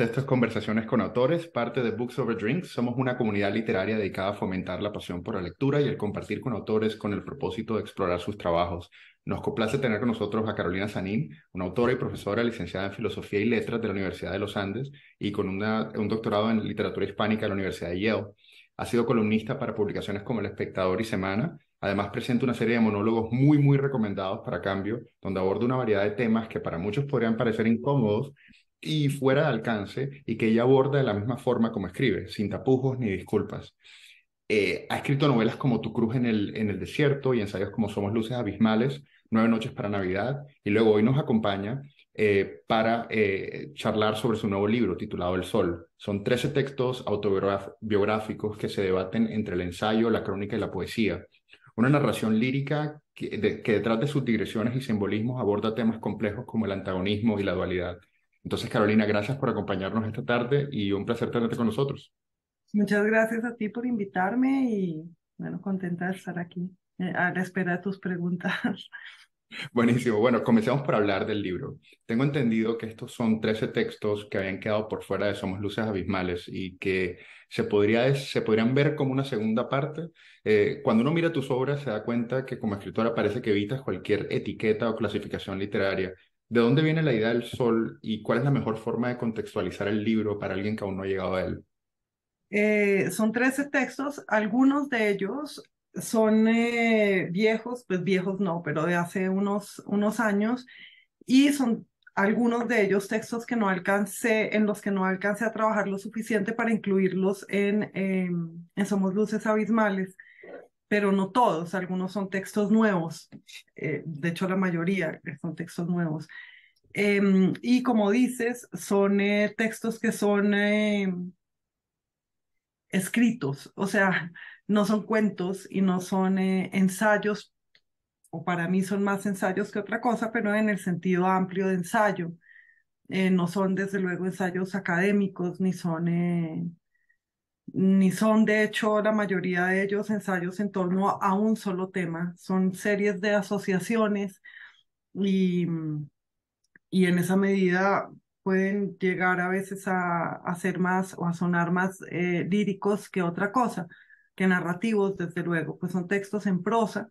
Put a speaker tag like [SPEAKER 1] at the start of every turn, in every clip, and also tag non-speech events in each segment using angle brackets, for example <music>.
[SPEAKER 1] todos, esto es Conversaciones con Autores, parte de Books Over Drinks. Somos una comunidad literaria dedicada a fomentar la pasión por la lectura y el compartir con autores con el propósito de explorar sus trabajos. Nos complace tener con nosotros a Carolina Sanín, una autora y profesora licenciada en Filosofía y Letras de la Universidad de los Andes y con un doctorado en Literatura Hispánica de la Universidad de Yale. Ha sido columnista para publicaciones como El Espectador y Semana. Además, presenta una serie de monólogos muy, muy recomendados para cambio, donde aborda una variedad de temas que para muchos podrían parecer incómodos, y fuera de alcance y que ella aborda de la misma forma como escribe, sin tapujos ni disculpas. Eh, ha escrito novelas como Tu cruz en el, en el desierto y ensayos como Somos luces abismales, Nueve noches para Navidad y luego hoy nos acompaña eh, para eh, charlar sobre su nuevo libro titulado El Sol. Son 13 textos autobiográficos que se debaten entre el ensayo, la crónica y la poesía. Una narración lírica que, que detrás de sus digresiones y simbolismos aborda temas complejos como el antagonismo y la dualidad. Entonces, Carolina, gracias por acompañarnos esta tarde y un placer tenerte con nosotros.
[SPEAKER 2] Muchas gracias a ti por invitarme y, bueno, contenta de estar aquí eh, a la espera de tus preguntas. <laughs>
[SPEAKER 1] Buenísimo. Bueno, comencemos por hablar del libro. Tengo entendido que estos son 13 textos que habían quedado por fuera de Somos Luces Abismales y que se, podría, se podrían ver como una segunda parte. Eh, cuando uno mira tus obras se da cuenta que como escritora parece que evitas cualquier etiqueta o clasificación literaria ¿De dónde viene la idea del sol y cuál es la mejor forma de contextualizar el libro para alguien que aún no ha llegado a él?
[SPEAKER 2] Eh, son 13 textos, algunos de ellos son eh, viejos, pues viejos no, pero de hace unos, unos años, y son algunos de ellos textos que no alcancé, en los que no alcancé a trabajar lo suficiente para incluirlos en, en Somos Luces Abismales pero no todos, algunos son textos nuevos, eh, de hecho la mayoría son textos nuevos. Em, y como dices, son eh, textos que son em, escritos, o sea, no son cuentos y no son eh, ensayos, o para mí son más ensayos que otra cosa, pero en el sentido amplio de ensayo. no son desde luego ensayos académicos, ni son ni son de hecho la mayoría de ellos ensayos en torno a un solo tema, son series de asociaciones y, y en esa medida pueden llegar a veces a, a ser más o a sonar más eh, líricos que otra cosa, que narrativos, desde luego, pues son textos en prosa.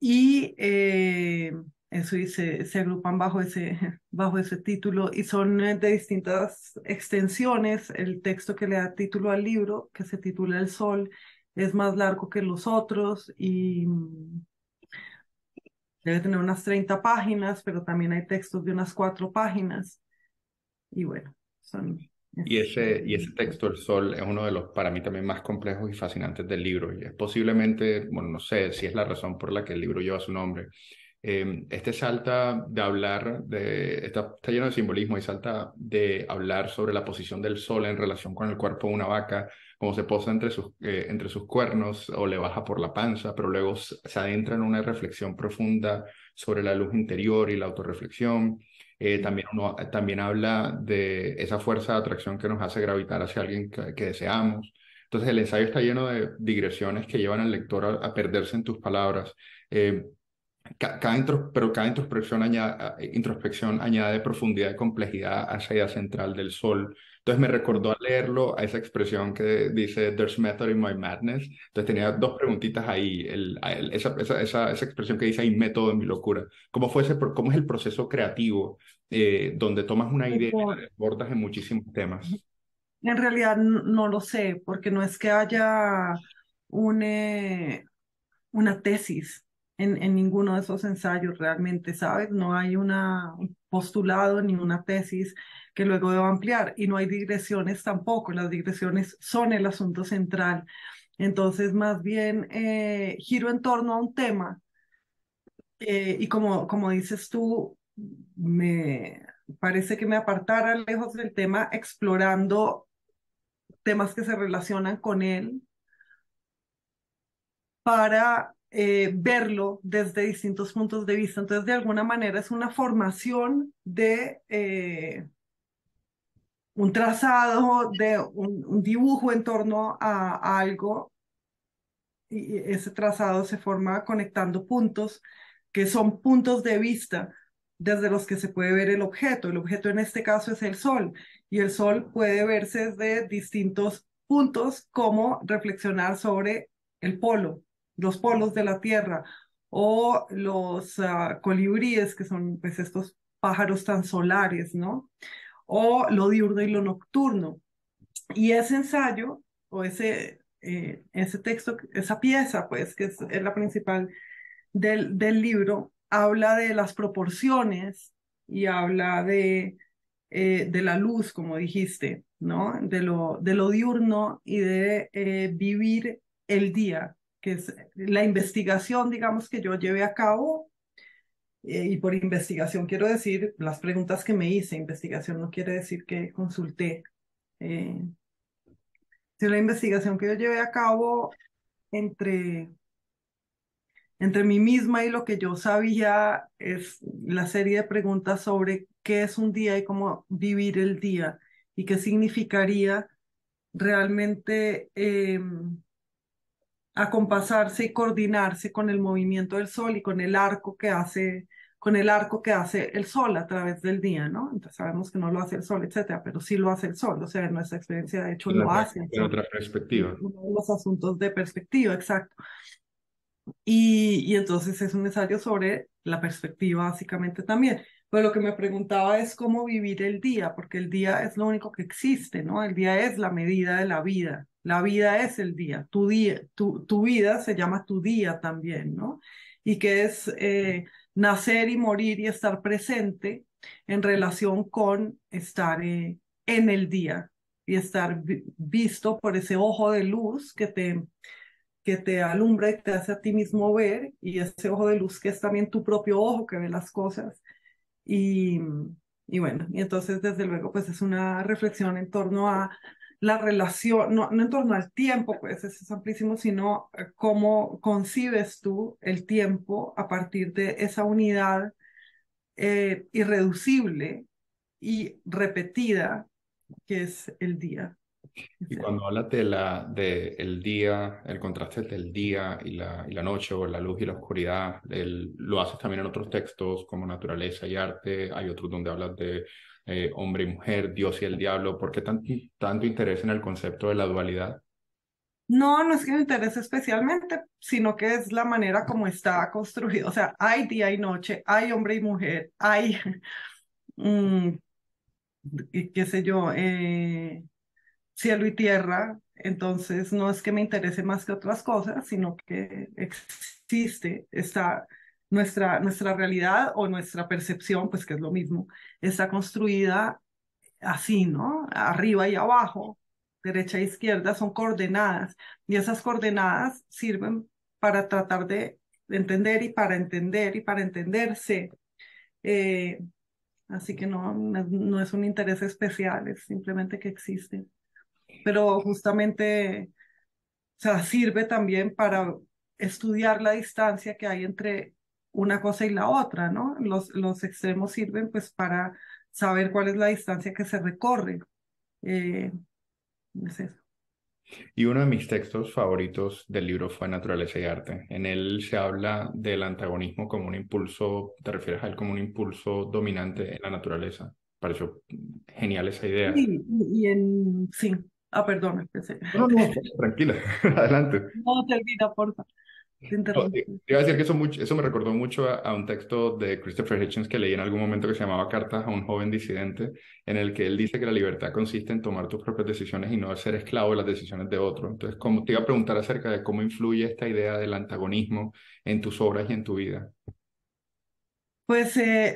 [SPEAKER 2] Y eh, eso y se, se, agrupan bajo ese, <laughs> bajo ese título y son eh, de distintas extensiones. El texto que le da título al libro, que se titula El Sol, es más largo que los otros y mm, debe tener unas 30 páginas, pero también hay textos de unas cuatro páginas. Y bueno, son...
[SPEAKER 1] Y ese, y ese texto, El Sol, es uno de los para mí también más complejos y fascinantes del libro. Y es posiblemente, bueno, no sé si es la razón por la que el libro lleva su nombre, Em, este salta de hablar, de, está, está, lleno de simbolismo y salta de hablar sobre la posición del sol en relación con el cuerpo de una vaca, cómo se posa entre sus, eh, entre sus cuernos o le baja por la panza, pero luego se adentra en una reflexión profunda sobre la luz interior y la autorreflexión. Eh, también, uno, también habla de esa fuerza de atracción que nos hace gravitar hacia alguien que, deseamos. Entonces el ensayo está lleno de digresiones que llevan al lector a, perderse en tus palabras. Eh, cada pero cada introspección añade, introspección añade profundidad y complejidad a esa idea central del sol. Entonces me recordó al leerlo a esa expresión que dice, there's method in my madness. Entonces tenía dos preguntitas ahí, esa, esa, esa, esa, expresión que dice, hay método en mi locura. ¿Cómo, fue ese, cómo es el proceso creativo eh, donde tomas una idea y la desbordas en muchísimos temas?
[SPEAKER 2] En realidad no lo sé, porque no es que haya una, una tesis en, ninguno de esos ensayos realmente, ¿sabes? No hay una, un postulado ni una tesis que luego deba ampliar y no hay digresiones tampoco, las digresiones son el asunto central. Entonces, más bien, eh, giro en torno a un tema eh, y como, como dices tú, me parece que me apartara lejos del tema explorando temas que se relacionan con él para eh, verlo desde distintos puntos de vista. Entonces, de alguna manera es una formación de eh, un trazado, de un, dibujo en torno a, algo. Y ese trazado se forma conectando puntos que son puntos de vista desde los que se puede ver el objeto. El objeto en este caso es el sol y el sol puede verse desde distintos puntos como reflexionar sobre el polo, los polos de la Tierra o los uh, colibríes, que son pues estos pájaros tan solares, ¿no? O lo diurno y lo nocturno. Y ese ensayo o ese, eh, ese texto, esa pieza, pues, que es, es la principal del, del libro, habla de las proporciones y habla de, eh, de la luz, como dijiste, ¿no? De lo, de lo diurno y de eh, vivir el día, que es la investigación, digamos, que yo llevé a cabo. Eh, y por investigación quiero decir las preguntas que me hice. Investigación no quiere decir que consulté. Eh, la investigación que yo llevé a cabo entre entre mí misma y lo que yo sabía es la serie de preguntas sobre qué es un día y cómo vivir el día y qué significaría realmente eh, acompasarse y coordinarse con el movimiento del sol y con el arco que hace con el arco que hace el sol a través del día, ¿no? Entonces sabemos que no lo hace el sol, etcétera, pero sí lo hace el sol, o sea, en nuestra experiencia de hecho lo hace.
[SPEAKER 1] En otra perspectiva.
[SPEAKER 2] Uno de los asuntos de perspectiva, exacto. Y, entonces es un ensayo sobre la perspectiva básicamente también. Pero lo que me preguntaba es cómo vivir el día, porque el día es lo único que existe, ¿no? El día es la medida de la vida. La vida es el día. Tu, día, tu, tu vida se llama tu día también, ¿no? Y que es eh, nacer y morir y estar presente en relación con estar eh, en el día y estar visto por ese ojo de luz que te que te alumbra y te hace a ti mismo ver, y ese ojo de luz que es también tu propio ojo que ve las cosas. Y, y bueno, y entonces desde luego pues es una reflexión en torno a la relación, no, no en torno al tiempo, pues eso es amplísimo, sino eh, cómo concibes tú el tiempo a partir de esa unidad eh, irreducible y repetida que es el día.
[SPEAKER 1] Y cuando hablas de la, de el día, el contraste del día y la, y la noche, o la luz y la oscuridad, el, lo haces también en otros textos como naturaleza y arte, hay otros donde hablas de eh, hombre y mujer, Dios y el diablo, ¿por qué tan, tanto interés en el concepto de la dualidad?
[SPEAKER 2] No, no es que me interese especialmente, sino que es la manera como está construido. O sea, hay día y noche, hay hombre y mujer, hay, <laughs> mm, qué sé yo, eh, cielo y tierra, entonces no es que me interese más que otras cosas, sino que existe esta nuestra, nuestra realidad o nuestra percepción, pues que es lo mismo, está construida así, ¿no? Arriba y abajo, derecha e izquierda, son coordenadas y esas coordenadas sirven para tratar de entender y para entender y para entenderse. Eh, así que no, no es un interés especial, es simplemente que existe pero justamente, o sea, sirve también para estudiar la distancia que hay entre una cosa y la otra, ¿no? Los, los extremos sirven pues para saber cuál es la distancia que se recorre. Eh, es eso.
[SPEAKER 1] Y uno de mis textos favoritos del libro fue Naturaleza y Arte. En él se habla del antagonismo como un impulso, te refieres a él como un impulso dominante en la naturaleza. Pareció genial esa idea.
[SPEAKER 2] Sí, y en, sí, Ah, perdón, empecé.
[SPEAKER 1] No, no, tranquila, <laughs> adelante.
[SPEAKER 2] No, termina, porfa.
[SPEAKER 1] No, iba a decir que eso, mucho, eso me recordó mucho a, un texto de Christopher Hitchens que leí en algún momento que se llamaba Cartas a un joven disidente, en el que él dice que la libertad consiste en tomar tus propias decisiones y no ser esclavo de las decisiones de otros. Entonces, como te iba a preguntar acerca de cómo influye esta idea del antagonismo en tus obras y en tu vida.
[SPEAKER 2] Pues eh,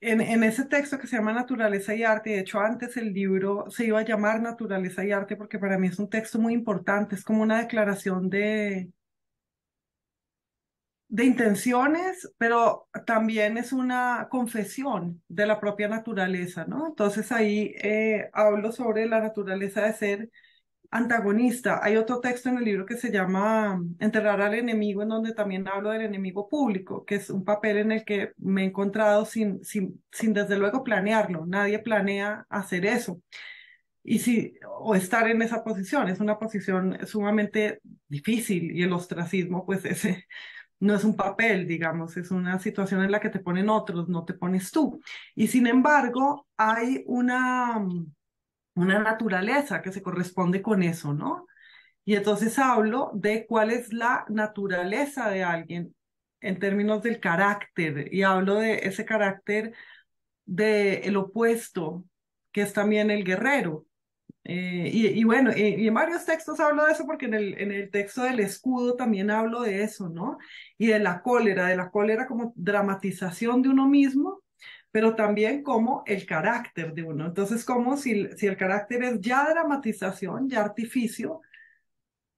[SPEAKER 2] en, en, ese texto que se llama Naturaleza y Arte, de hecho antes el libro se iba a llamar Naturaleza y Arte porque para mí es un texto muy importante, es como una declaración de, de intenciones, pero también es una confesión de la propia naturaleza, ¿no? Entonces ahí eh, hablo sobre la naturaleza de ser antagonista. Hay otro texto en el libro que se llama Enterrar al enemigo, en donde también hablo del enemigo público, que es un papel en el que me he encontrado sin, sin, sin desde luego planearlo. Nadie planea hacer eso. Y si, o estar en esa posición, es una posición sumamente difícil y el ostracismo, pues <laughs> ese no es un papel, digamos, es una situación en la que te ponen otros, no te pones tú. Y sin embargo, hay una, una naturaleza que se corresponde con eso, ¿no? Y entonces hablo de cuál es la naturaleza de alguien en términos del carácter y hablo de ese carácter del el opuesto, que es también el guerrero. Eh, y, bueno, y, en varios textos hablo de eso porque en el, en el texto del escudo también hablo de eso, ¿no? Y de la cólera, de la cólera como dramatización de uno mismo, pero también como el carácter de uno. Entonces, como si, si el carácter es ya dramatización, ya artificio,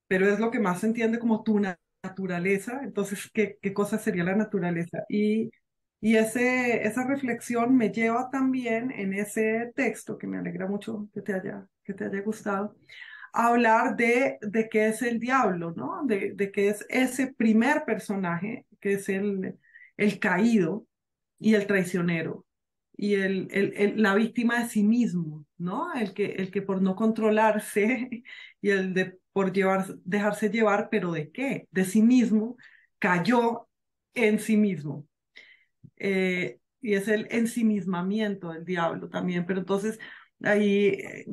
[SPEAKER 2] pero es lo que más se entiende como tu naturaleza, entonces, ¿qué, qué cosa sería la naturaleza? Y y ese, esa reflexión me lleva también en ese texto, que me alegra mucho que te haya, que te haya gustado, a hablar de, de qué es el diablo, ¿no? De, de qué es ese primer personaje, que es el, el caído y el traicionero, y el, el, la víctima de sí mismo, ¿no? El que, el que por no controlarse <laughs> y el de por llevar, dejarse llevar, pero ¿de qué? De sí mismo, cayó en sí mismo. Eh, y es el ensimismamiento del diablo también, pero entonces ahí eh,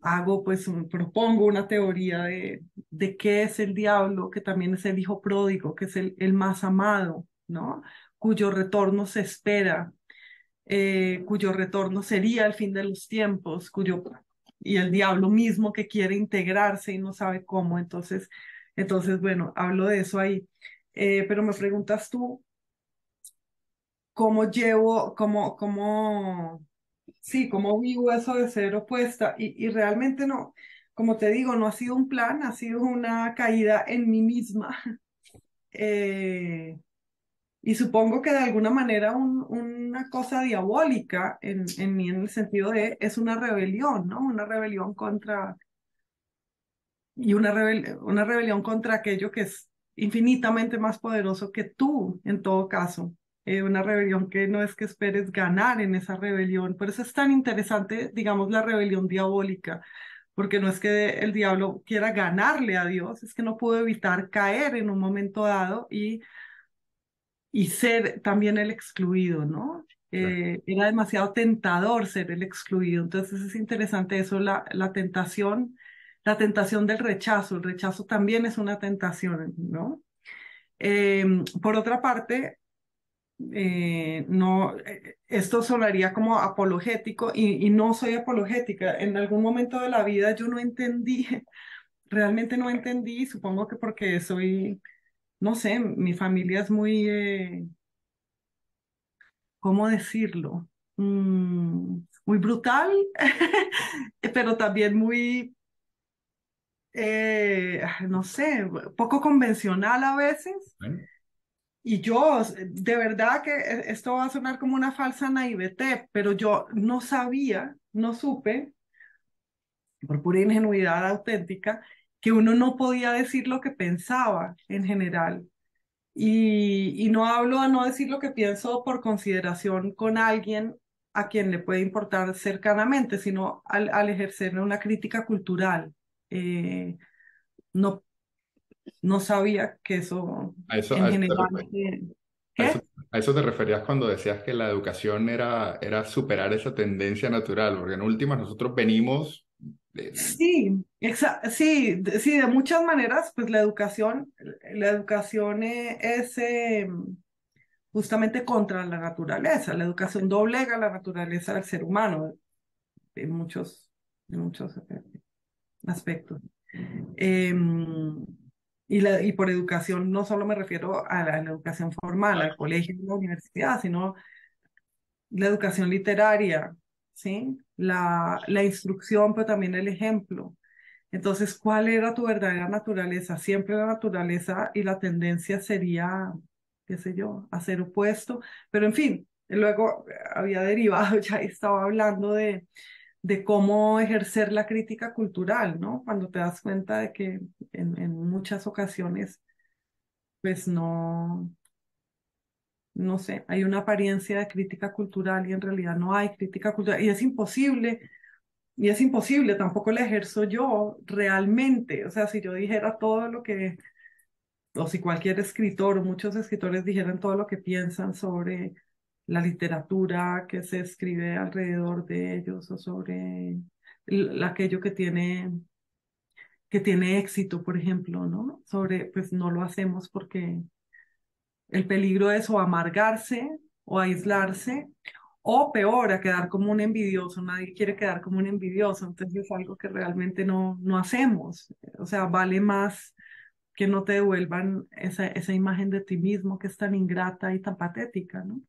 [SPEAKER 2] hago, pues, propongo una teoría de, de qué es el diablo, que también es el hijo pródigo, que es el, el más amado, ¿no? Cuyo retorno se espera, eh, cuyo retorno sería el fin de los tiempos, cuyo y el diablo mismo que quiere integrarse y no sabe cómo, entonces, entonces bueno, hablo de eso ahí. pero me preguntas tú, cómo llevo, cómo, cómo, sí, cómo vivo eso de ser opuesta. Y, y realmente no, como te digo, no ha sido un plan, ha sido una caída en mí misma. <laughs> Eh, y supongo que de alguna manera una cosa diabólica en, en mí, en el sentido de, es una rebelión, ¿no? Una rebelión contra, y una, rebel, una rebelión contra aquello que es infinitamente más poderoso que tú, en todo caso. Eh, una rebelión que no es que esperes ganar en esa rebelión. Por eso es tan interesante, digamos, la rebelión diabólica, porque no es que el diablo quiera ganarle a Dios, es que no pudo evitar caer en un momento dado y, y ser también el excluido, ¿no? Eh, era demasiado tentador ser el excluido. Entonces es interesante eso, la, la tentación, la tentación del rechazo. El rechazo también es una tentación, ¿no? Em, por otra parte, eh, no, eh, esto sonaría como apologético y, no soy apologética. En algún momento de la vida yo no entendí, <laughs> realmente no entendí, supongo que porque soy, no sé, mi familia es muy, eh, ¿cómo decirlo? Mm, muy brutal, <laughs> pero también muy, no sé, poco convencional a veces. Y yo, de verdad que e, esto va a sonar como una falsa naivete, pero yo no sabía, no supe, por pura ingenuidad auténtica, que uno no podía decir lo que pensaba en general. Y, y no hablo a no decir lo que pienso por consideración con alguien a quien le puede importar cercanamente, sino al, al ejercer una crítica cultural. Eh, no no sabía que eso,
[SPEAKER 1] a eso en general... A eso, te referías cuando decías que la educación era, era superar esa tendencia natural, porque en últimas nosotros venimos...
[SPEAKER 2] Sí, sí, de, sí, de muchas maneras, pues la educación, la educación e, es eh, justamente contra la naturaleza, la educación doblega la naturaleza del ser humano en muchos, en muchos eh, aspectos. Eh, y, la, y por educación no solo me refiero a la, educación formal, al colegio y la universidad, sino la educación literaria, ¿sí? La, la instrucción, pero también el ejemplo. Entonces, ¿cuál era tu verdadera naturaleza? Siempre la naturaleza y la tendencia sería, qué sé yo, a ser opuesto. Pero en fin, luego había derivado, <laughs> ya estaba hablando de, de cómo ejercer la crítica cultural, ¿no? Cuando te das cuenta de que en, muchas ocasiones, pues no, no sé, hay una apariencia de crítica cultural y en realidad no hay crítica cultural y es imposible, y es imposible, tampoco la ejerzo yo realmente, o sea, si yo dijera todo lo que o si cualquier escritor muchos escritores dijeran todo lo que piensan sobre la literatura que se escribe alrededor de ellos o sobre aquello que tiene que tiene éxito, por ejemplo, ¿no? Sobre, pues no lo hacemos porque el peligro es o amargarse o aislarse o peor, a quedar como un envidioso. Nadie quiere quedar como un envidioso, entonces es algo que realmente no, no hacemos. O sea, vale más que no te devuelvan esa, esa imagen de ti mismo que es tan ingrata y tan patética, ¿no?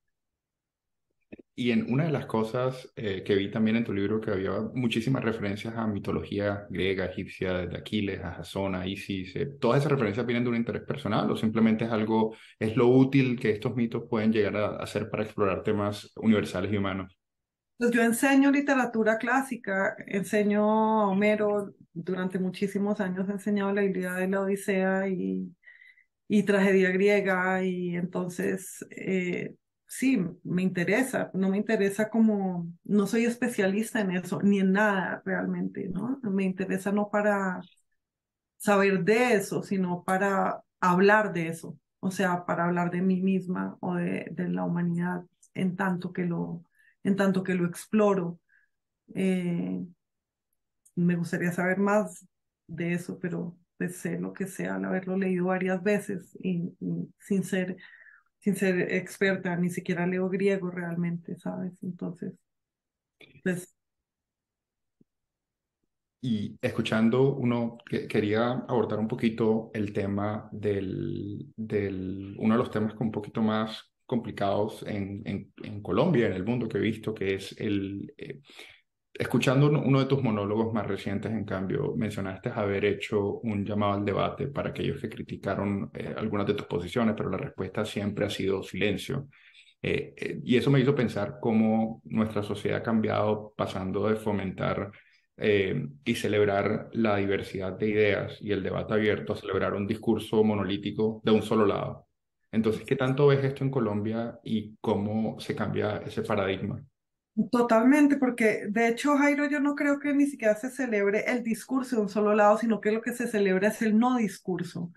[SPEAKER 1] Y en una de las cosas eh, que vi también en tu libro, que había muchísimas referencias a mitología griega, egipcia, de Aquiles, a Jasón, a Isis, eh, ¿todas esas referencias vienen de un interés personal o simplemente es algo, es lo útil que estos mitos pueden llegar a hacer para explorar temas universales y humanos?
[SPEAKER 2] Pues yo enseño literatura clásica, enseño a Homero, durante muchísimos años he enseñado la Ilíada de la Odisea y, y tragedia griega y entonces... Eh, sí, me interesa, no me interesa como, no soy especialista en eso, ni en nada realmente, ¿no? Me interesa no para saber de eso, sino para hablar de eso, o sea, para hablar de mí misma o de, la humanidad en tanto que lo, en tanto que lo exploro. Eh, me gustaría saber más de eso, pero pues sé lo que sea al haberlo leído varias veces y sin ser sin ser experta, ni siquiera leo griego realmente, ¿sabes? Entonces, pues...
[SPEAKER 1] Y escuchando, uno que, quería abordar un poquito el tema del, del, uno de los temas un poquito más complicados en, en, en Colombia, en el mundo que he visto, que es el, eh, Escuchando uno de tus monólogos más recientes, en cambio, mencionaste haber hecho un llamado al debate para aquellos que criticaron eh, algunas de tus posiciones, pero la respuesta siempre ha sido silencio. Eh, eh, y eso me hizo pensar cómo nuestra sociedad ha cambiado pasando de fomentar y celebrar la diversidad de ideas y el debate abierto a celebrar un discurso monolítico de un solo lado. Entonces, ¿qué tanto ves esto en Colombia y cómo se cambia ese paradigma?
[SPEAKER 2] Totalmente, porque de hecho, Jairo, yo no creo que ni siquiera se celebre el discurso de un solo lado, sino que lo que se celebra es el no discurso,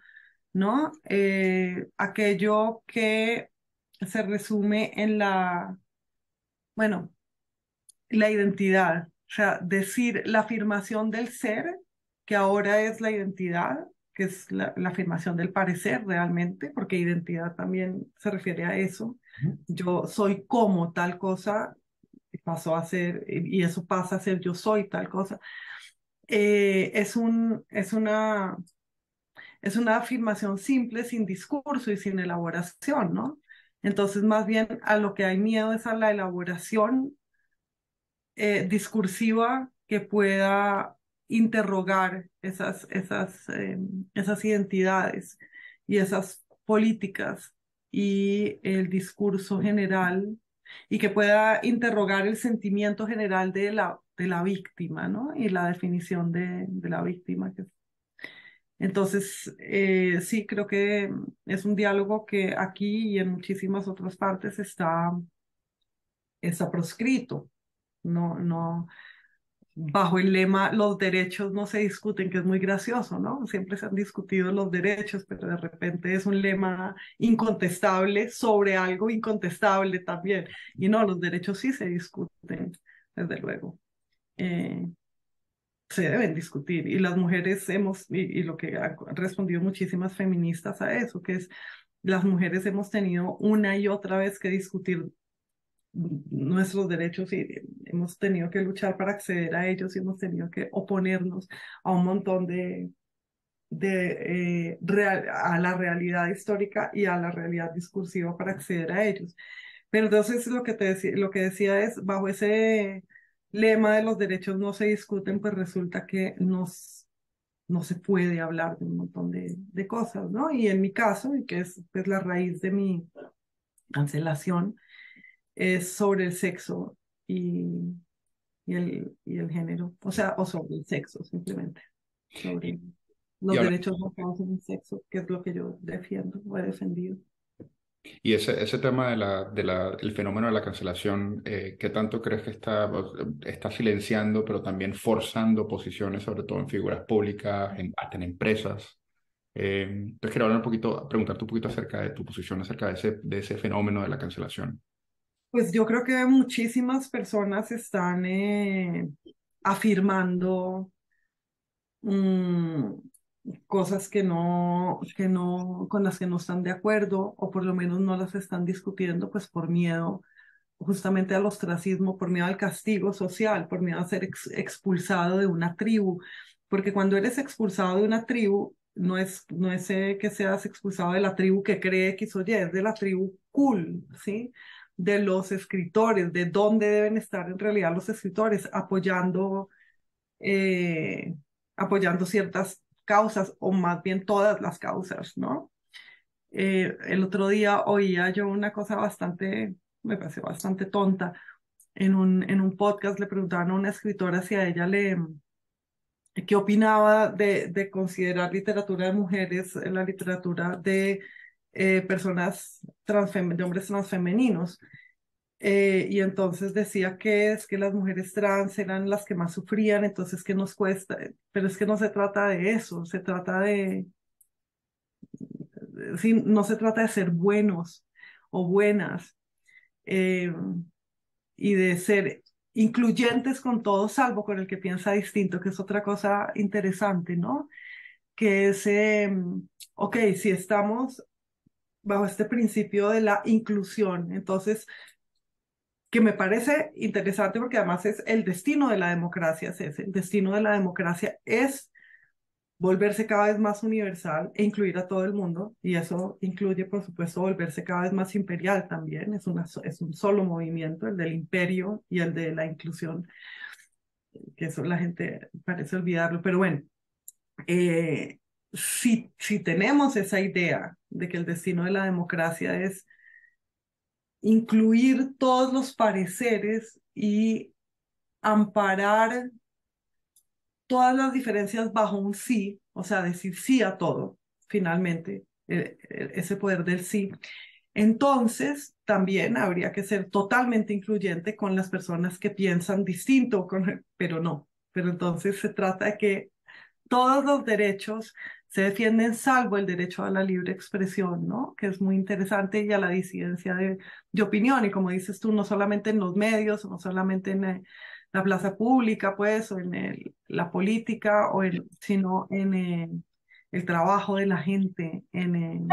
[SPEAKER 2] ¿no? Eh, aquello que se resume en la, bueno, la identidad, o sea, decir la afirmación del ser, que ahora es la identidad, que es la, la afirmación del parecer realmente, porque identidad también se refiere a eso. Yo soy como tal cosa, pasó a ser, y eso pasa a ser yo soy tal cosa, eh, es, un, es, una, es una afirmación simple, sin discurso y sin elaboración, ¿no? Entonces, más bien a lo que hay miedo es a la elaboración eh, discursiva que pueda interrogar esas, esas, em, esas identidades y esas políticas y el discurso general y que pueda interrogar el sentimiento general de la, de la víctima, ¿no? Y la definición de, de la víctima. Entonces, eh, sí, creo que es un diálogo que aquí y en muchísimas otras partes está, está proscrito. No, no, bajo el lema los derechos no se discuten, que es muy gracioso, ¿no? Siempre se han discutido los derechos, pero de repente es un lema incontestable sobre algo incontestable también. Y no, los derechos sí se discuten, desde luego. Eh, se deben discutir y las mujeres hemos, y, y lo que han respondido muchísimas feministas a eso, que es las mujeres hemos tenido una y otra vez que discutir nuestros derechos y hemos tenido que luchar para acceder a ellos y hemos tenido que oponernos a un montón de, de eh, real, a la realidad histórica y a la realidad discursiva para acceder a ellos. Pero entonces lo que, te lo que decía es, bajo ese lema de los derechos no se discuten, pues resulta que nos, no se puede hablar de un montón de, de cosas, ¿no? Y en mi caso, y que es pues, la raíz de mi cancelación, es sobre el sexo y, y, el, y el género, o sea, o sobre el sexo simplemente, sobre los derechos basados en el sexo, que es lo que yo defiendo o he defendido.
[SPEAKER 1] Y ese, ese tema del de la, el fenómeno de la cancelación, eh, ¿qué tanto crees que está, está silenciando, pero también forzando posiciones, sobre todo en figuras públicas, en, en empresas? Eh, entonces quiero hablar un poquito, preguntarte un poquito acerca de tu posición acerca de ese, de ese fenómeno de la cancelación.
[SPEAKER 2] Pues yo creo que muchísimas personas están eh, afirmando mm, cosas que no, que no, con las que no están de acuerdo o por lo menos no las están discutiendo, pues por miedo justamente al ostracismo, por miedo al castigo social, por miedo a ser expulsado de una tribu, porque cuando eres expulsado de una tribu, no es, no es eh, que seas expulsado de la tribu que cree que soy, es de la tribu cool, ¿sí? De los escritores, de dónde deben estar en realidad los escritores, apoyando, eh, apoyando ciertas causas, o más bien todas las causas, ¿no? Eh, el otro día oía yo una cosa bastante, me pareció bastante tonta. En un, en un podcast le preguntaban a una escritora si a ella le, qué opinaba de, de considerar literatura de mujeres la literatura de eh, personas de hombres transfemeninos. Eh, y entonces decía que es que las mujeres trans eran las que más sufrían, entonces que nos cuesta, pero es que no se trata de eso, se trata de, sí, no se trata de ser buenos o buenas eh, y de ser incluyentes con todo, salvo con el que piensa distinto, que es otra cosa interesante, ¿no? Que es, em, ok, si estamos bajo este principio de la inclusión, entonces, que me parece interesante porque además es el destino de la democracia, es ese, el destino de la democracia es volverse cada vez más universal e incluir a todo el mundo, y eso incluye, por supuesto, volverse cada vez más imperial también, es, una, es un solo movimiento, el del imperio y el de la inclusión, que eso la gente parece olvidarlo, pero bueno, eh, si, si tenemos esa idea de que el destino de la democracia es incluir todos los pareceres y amparar todas las diferencias bajo un sí, o sea, decir sí a todo, finalmente, e, e, ese poder del sí. Entonces, también habría que ser totalmente incluyente con las personas que piensan distinto, pero no. Pero entonces se trata de que todos los derechos se defienden salvo el derecho a la libre expresión, ¿no? Que es muy interesante y a la disidencia de, de opinión. Y como dices tú, no solamente en los medios, no solamente en, la plaza pública, pues, o en el, la política, o en, sino en el, el, trabajo de la gente, en,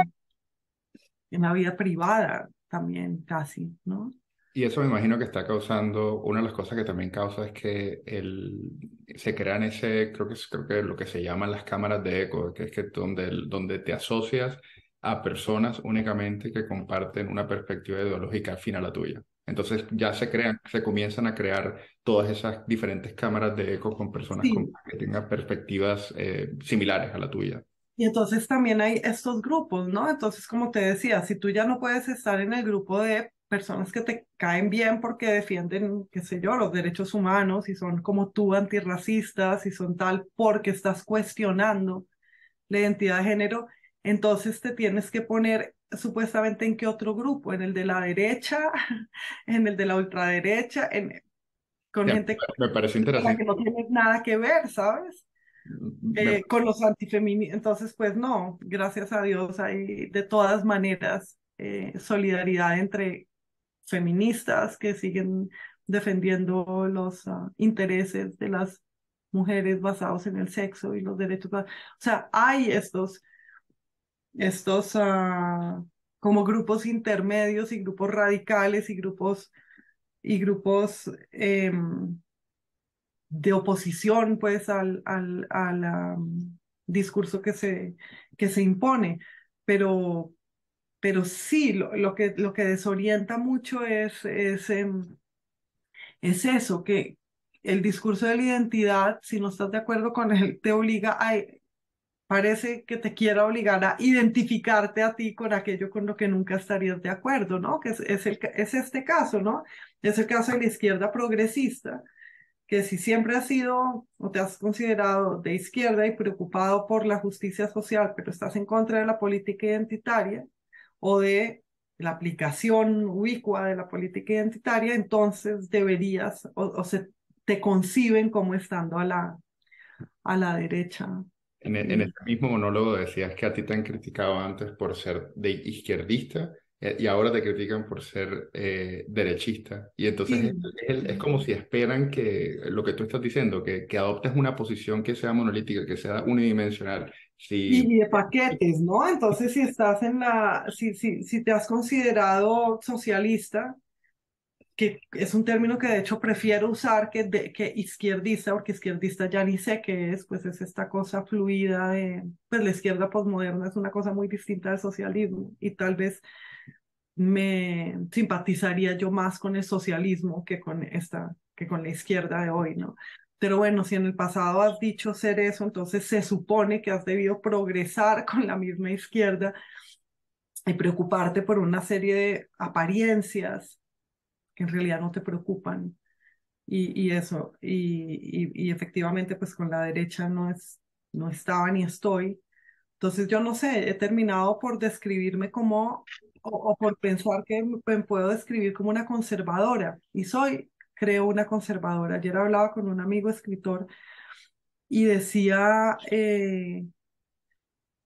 [SPEAKER 2] en la vida privada también casi, ¿no?
[SPEAKER 1] Y eso me imagino que está causando, una de las cosas que también causa es que el, se crean ese, creo que creo que lo que se llaman las cámaras de eco, que es que donde, donde te asocias a personas únicamente que comparten una perspectiva ideológica afín a la tuya. Entonces ya se crean, se comienzan a crear todas esas diferentes cámaras de eco con personas que tengan perspectivas eh, similares a la tuya.
[SPEAKER 2] Y entonces también hay estos grupos, ¿no? Entonces, como te decía, si tú ya no puedes estar en el grupo de personas que te caen bien porque defienden, qué sé yo, los derechos humanos y son como tú antirracistas y son tal porque estás cuestionando la identidad de género, entonces te tienes que poner supuestamente en qué otro grupo, en el de la derecha, <laughs> en el de la ultraderecha, en, con gente
[SPEAKER 1] me parece interesante.
[SPEAKER 2] que no tiene nada que ver, ¿sabes? Mm, eh, con los antifeministas. Entonces, pues no, gracias a Dios hay de todas maneras eh, solidaridad entre feministas que siguen defendiendo los ah, intereses de las mujeres basados en el sexo y los derechos. O sea, hay estos estos uh, como grupos intermedios y grupos radicales y grupos y grupos eh, de oposición pues al, al, al um, discurso que se, que se impone. Pero, pero sí, lo, lo, que, lo que desorienta mucho es, es, em, es eso, que el discurso de la identidad, si no estás de acuerdo con él, te obliga a parece que te quiera obligar a identificarte a ti con aquello con lo que nunca estarías de acuerdo, ¿no? Que es, es, el, es este caso, ¿no? Es el caso de la izquierda progresista, que si siempre has sido o te has considerado de izquierda y preocupado por la justicia social, pero estás en contra de la política identitaria o de la aplicación ubicua de la política identitaria, entonces deberías o, o se te conciben como estando a la, a la derecha.
[SPEAKER 1] En, en el mismo monólogo decías que a ti te han criticado antes por ser de izquierdista eh, y ahora te critican por ser eh, derechista. Y entonces es, es, como si esperan que lo que tú estás diciendo, que, que adoptes una posición que sea monolítica, que sea unidimensional.
[SPEAKER 2] Si... Y de paquetes, ¿no? Entonces, si estás en la, si, si, si te has considerado socialista, que es un término que de hecho prefiero usar que, de, que izquierdista, porque izquierdista ya ni sé qué es, pues es esta cosa fluida de, pues la izquierda posmoderna es una cosa muy distinta del socialismo y tal vez me simpatizaría yo más con el socialismo que con esta, que con la izquierda de hoy, ¿no? Pero bueno, si en el pasado has dicho ser eso, entonces se supone que has debido progresar <laughs> con la misma izquierda y preocuparte por una serie de apariencias que en realidad no te preocupan. Y, y eso, y, y, efectivamente pues con la derecha no, es, no estaba ni estoy. Entonces yo no sé, he terminado por describirme como, o, por pensar que me puedo describir como una conservadora. Y soy, creo, una conservadora. Ayer hablaba con un amigo escritor y decía eh,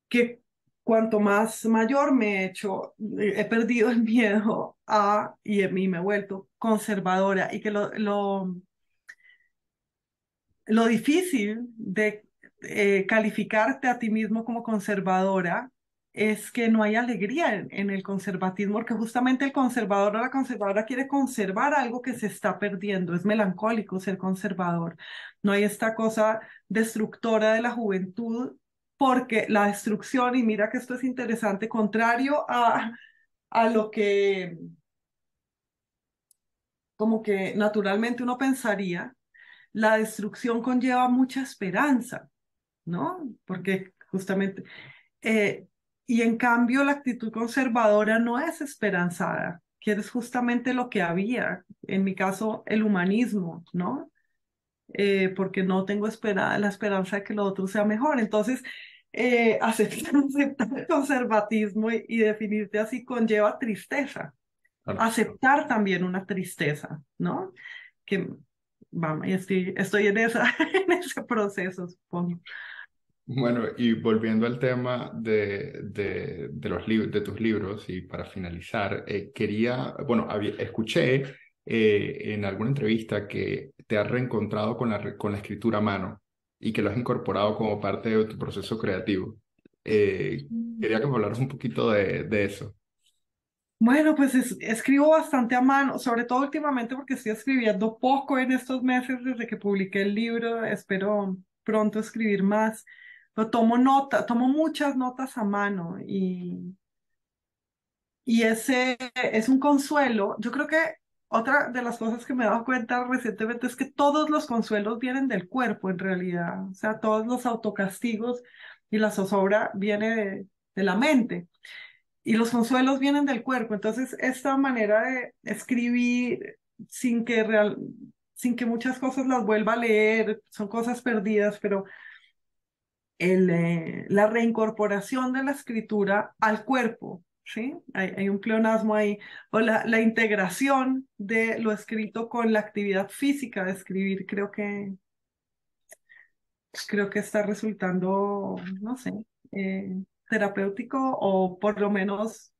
[SPEAKER 2] que cuanto más mayor me he hecho, he perdido el miedo a, y a mí me he vuelto conservadora y que lo, lo, lo difícil de eh, calificarte a ti mismo como conservadora es que no hay alegría en, el conservatismo, porque justamente el conservador o la conservadora quiere conservar algo que se está perdiendo, es melancólico ser conservador. No hay esta cosa destructora de la juventud porque la destrucción, y mira que esto es interesante, contrario a, a lo que como que naturalmente uno pensaría, la destrucción conlleva mucha esperanza, ¿no? Porque justamente, eh, y en cambio la actitud conservadora no es esperanzada, que es justamente lo que había, en mi caso, el humanismo, ¿no? Eh, porque no tengo espera, la esperanza de que lo otro sea mejor. Entonces, eh, <laughs> aceptar, el conservatismo y, definirte así conlleva tristeza. Aceptar también una tristeza, ¿no? Que vamos, estoy, estoy en, esa, <laughs> en ese proceso, supongo.
[SPEAKER 1] Bueno, y volviendo al tema de, de, de los de tus libros, y para finalizar, eh, quería, bueno, escuché eh, en alguna entrevista que te has reencontrado con la, con la escritura a mano y que lo has incorporado como parte de tu proceso creativo. Eh, quería que me hablaras un poquito de, de eso.
[SPEAKER 2] Bueno, pues escribo bastante a mano, sobre todo últimamente porque estoy escribiendo poco en estos meses desde que publiqué el libro. Espero pronto escribir más. Pero tomo nota, tomo muchas notas a mano y, y ese es un consuelo. Yo creo que otra de las cosas que me he dado cuenta recientemente es que todos los consuelos vienen del cuerpo en realidad, o sea, todos los autocastigos y la zozobra viene de, de la mente y los consuelos vienen del cuerpo. Entonces, esta manera de escribir sin que, real, sin que muchas cosas las vuelva a leer, son cosas perdidas, pero eh, la reincorporación de la escritura al cuerpo, ¿sí? Hay, un pleonasmo ahí, o la, la, integración de lo escrito con la actividad física de escribir, creo que, creo que está resultando, no sé, eh, terapéutico o por lo menos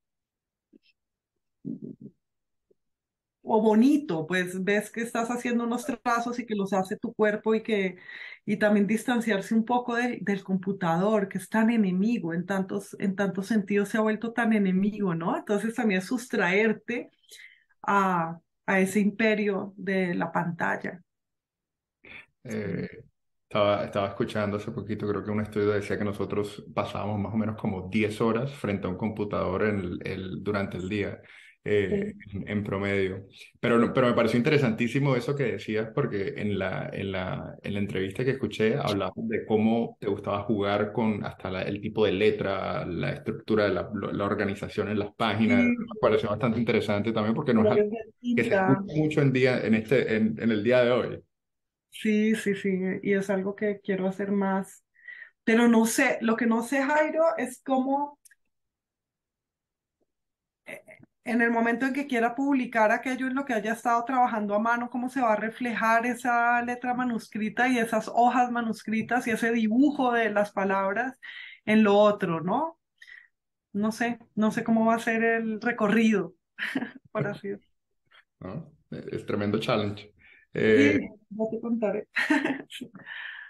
[SPEAKER 2] o bonito, pues ves que estás haciendo unos trazos y que los hace tu cuerpo y que y también distanciarse un poco del computador, que es tan enemigo en tantos, en tantos sentidos, se ha vuelto tan enemigo, ¿no? Entonces también sustraerte a, a ese imperio de la pantalla.
[SPEAKER 1] Eh, estaba, estaba escuchando hace poquito, creo que un estudio decía que nosotros pasábamos más o menos como 10 horas frente a un computador durante el día. Eh, en, promedio. Pero, pero me pareció interesantísimo eso que decías, porque en la, en la, en la entrevista que escuché hablabas de cómo te gustaba jugar con hasta el tipo de letra, la estructura de la, la organización en las páginas. Me pareció bastante interesante también porque no es algo que se escucha mucho en, día, en, este, en, en el día de hoy.
[SPEAKER 2] Sí, sí, sí, y es algo que quiero hacer más. Pero no sé, lo que no sé, Jairo, es cómo en el momento en que quiera publicar aquello en lo que haya estado trabajando a mano, cómo se va a reflejar esa letra manuscrita y esas hojas manuscritas y ese dibujo de las palabras en lo otro, ¿no? No sé, no sé cómo va a ser el recorrido, <laughs> por así
[SPEAKER 1] ¿No? Es tremendo challenge.
[SPEAKER 2] Eh, sí, no te contaré. <laughs>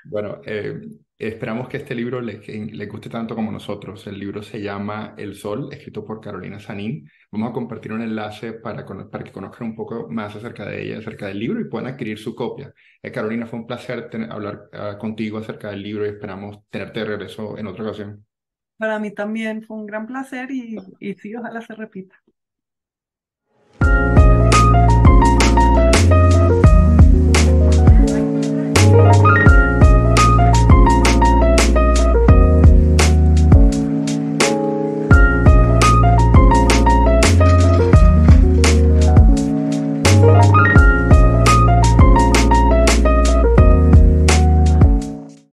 [SPEAKER 1] Bueno, eh, esperamos que este libro le, le, guste tanto como nosotros. El libro se llama El Sol, escrito por Carolina Sanín. Vamos a compartir un enlace para, para que conozcan un poco más acerca de ella, acerca del libro y puedan adquirir su copia. Eh, Carolina, fue un placer hablar ah, contigo acerca del libro y esperamos tenerte de regreso en otra ocasión.
[SPEAKER 2] Para mí también fue un gran placer y, y sí, ojalá se repita.